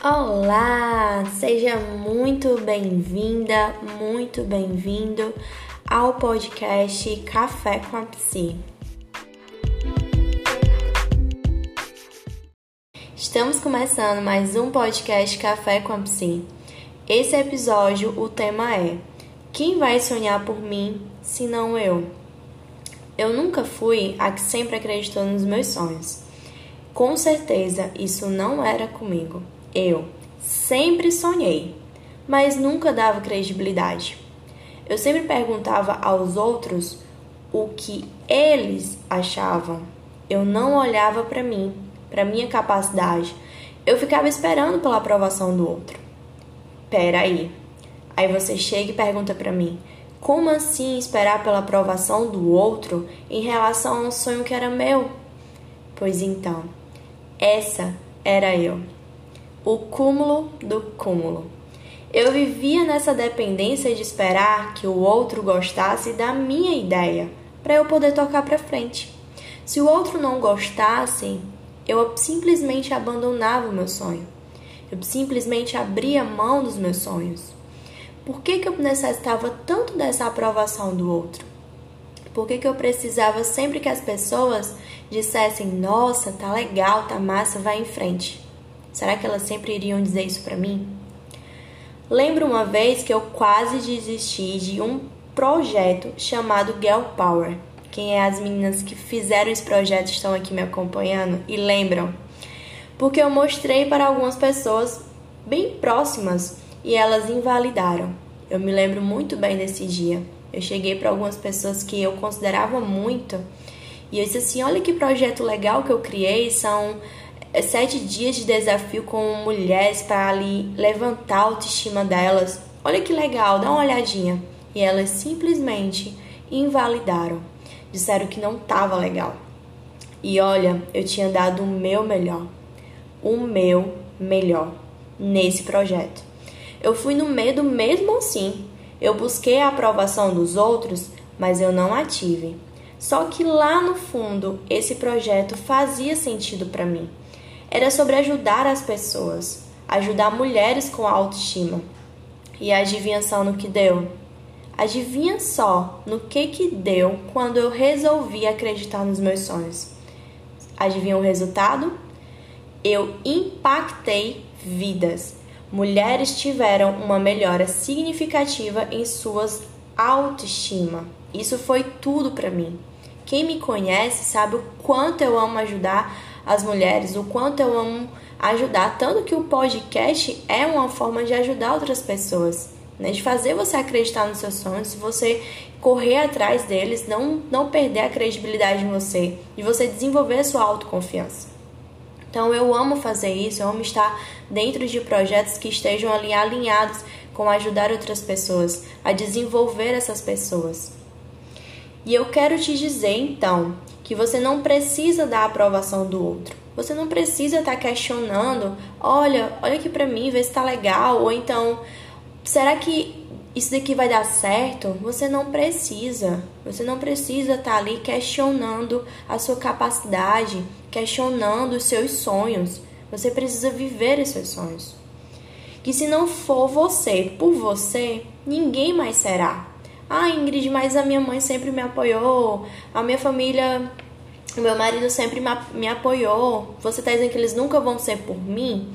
Olá, seja muito bem-vinda, muito bem-vindo ao podcast Café com a Psi. Estamos começando mais um podcast Café com a Psi. Esse episódio, o tema é: Quem vai sonhar por mim se não eu? Eu nunca fui a que sempre acreditou nos meus sonhos. Com certeza, isso não era comigo. Eu sempre sonhei, mas nunca dava credibilidade. Eu sempre perguntava aos outros o que eles achavam. Eu não olhava para mim, para minha capacidade. Eu ficava esperando pela aprovação do outro. Pera aí. Aí você chega e pergunta para mim: como assim esperar pela aprovação do outro em relação a um sonho que era meu? Pois então, essa era eu o cúmulo do cúmulo. Eu vivia nessa dependência de esperar que o outro gostasse da minha ideia para eu poder tocar para frente. Se o outro não gostasse, eu simplesmente abandonava o meu sonho. Eu simplesmente abria mão dos meus sonhos. Por que, que eu necessitava tanto dessa aprovação do outro? Por que, que eu precisava sempre que as pessoas dissessem: Nossa, tá legal, tá massa, vai em frente? Será que elas sempre iriam dizer isso para mim? Lembro uma vez que eu quase desisti de um projeto chamado Girl Power. Quem é as meninas que fizeram esse projeto estão aqui me acompanhando e lembram? Porque eu mostrei para algumas pessoas bem próximas e elas invalidaram. Eu me lembro muito bem desse dia. Eu cheguei para algumas pessoas que eu considerava muito e eu disse assim: olha que projeto legal que eu criei, são sete dias de desafio com mulheres para ali levantar a autoestima delas. Olha que legal, dá uma olhadinha. E elas simplesmente invalidaram. Disseram que não estava legal. E olha, eu tinha dado o meu melhor. O meu melhor nesse projeto. Eu fui no medo mesmo assim. Eu busquei a aprovação dos outros, mas eu não a tive. Só que lá no fundo, esse projeto fazia sentido para mim era sobre ajudar as pessoas, ajudar mulheres com autoestima. E adivinha só no que deu? Adivinha só no que que deu quando eu resolvi acreditar nos meus sonhos? Adivinha o resultado? Eu impactei vidas. Mulheres tiveram uma melhora significativa em suas autoestima. Isso foi tudo para mim. Quem me conhece sabe o quanto eu amo ajudar as mulheres, o quanto eu amo ajudar, tanto que o podcast é uma forma de ajudar outras pessoas, né? De fazer você acreditar nos seus sonhos, você correr atrás deles, não não perder a credibilidade em você, de você desenvolver a sua autoconfiança. Então eu amo fazer isso, eu amo estar dentro de projetos que estejam ali alinhados com ajudar outras pessoas, a desenvolver essas pessoas. E eu quero te dizer então que você não precisa da aprovação do outro. Você não precisa estar tá questionando, olha, olha aqui para mim, vê se tá legal, ou então, será que isso daqui vai dar certo? Você não precisa. Você não precisa estar tá ali questionando a sua capacidade, questionando os seus sonhos. Você precisa viver os seus sonhos. Que se não for você por você, ninguém mais será. Ah, Ingrid, mas a minha mãe sempre me apoiou, a minha família, o meu marido sempre me apoiou. Você está dizendo que eles nunca vão ser por mim?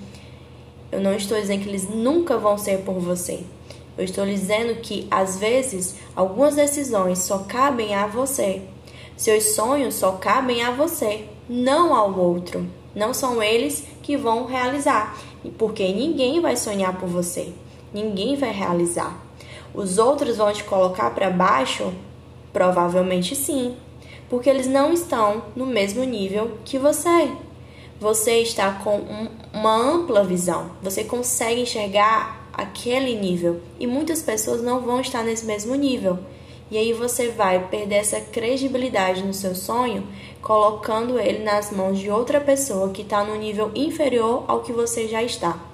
Eu não estou dizendo que eles nunca vão ser por você. Eu estou dizendo que às vezes algumas decisões só cabem a você. Seus sonhos só cabem a você, não ao outro. Não são eles que vão realizar, porque ninguém vai sonhar por você. Ninguém vai realizar. Os outros vão te colocar para baixo? Provavelmente sim, porque eles não estão no mesmo nível que você. Você está com um, uma ampla visão, você consegue enxergar aquele nível e muitas pessoas não vão estar nesse mesmo nível. E aí você vai perder essa credibilidade no seu sonho, colocando ele nas mãos de outra pessoa que está no nível inferior ao que você já está.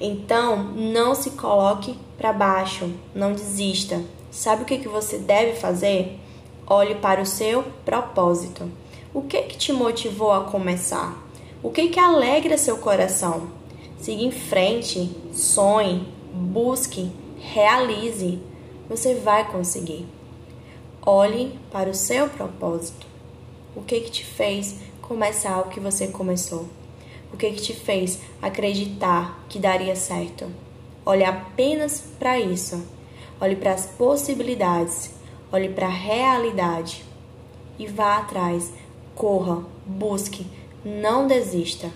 Então, não se coloque para baixo, não desista. Sabe o que, que você deve fazer? Olhe para o seu propósito. O que, que te motivou a começar? O que que alegra seu coração? Siga em frente, sonhe, busque, realize. Você vai conseguir. Olhe para o seu propósito. O que que te fez começar o que você começou? O que que te fez acreditar que daria certo? Olhe apenas para isso. Olhe para as possibilidades. Olhe para a realidade. E vá atrás. Corra, busque, não desista.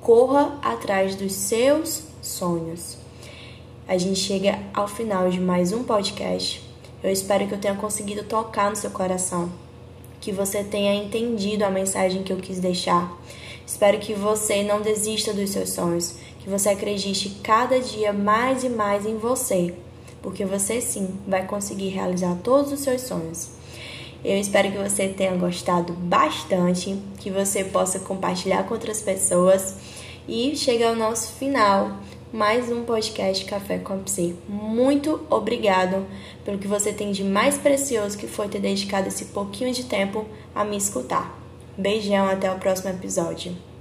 Corra atrás dos seus sonhos. A gente chega ao final de mais um podcast. Eu espero que eu tenha conseguido tocar no seu coração, que você tenha entendido a mensagem que eu quis deixar. Espero que você não desista dos seus sonhos, que você acredite cada dia mais e mais em você, porque você sim vai conseguir realizar todos os seus sonhos. Eu espero que você tenha gostado bastante, que você possa compartilhar com outras pessoas e chega ao nosso final mais um podcast Café com a. Muito obrigado pelo que você tem de mais precioso que foi ter dedicado esse pouquinho de tempo a me escutar. Beijão, até o próximo episódio.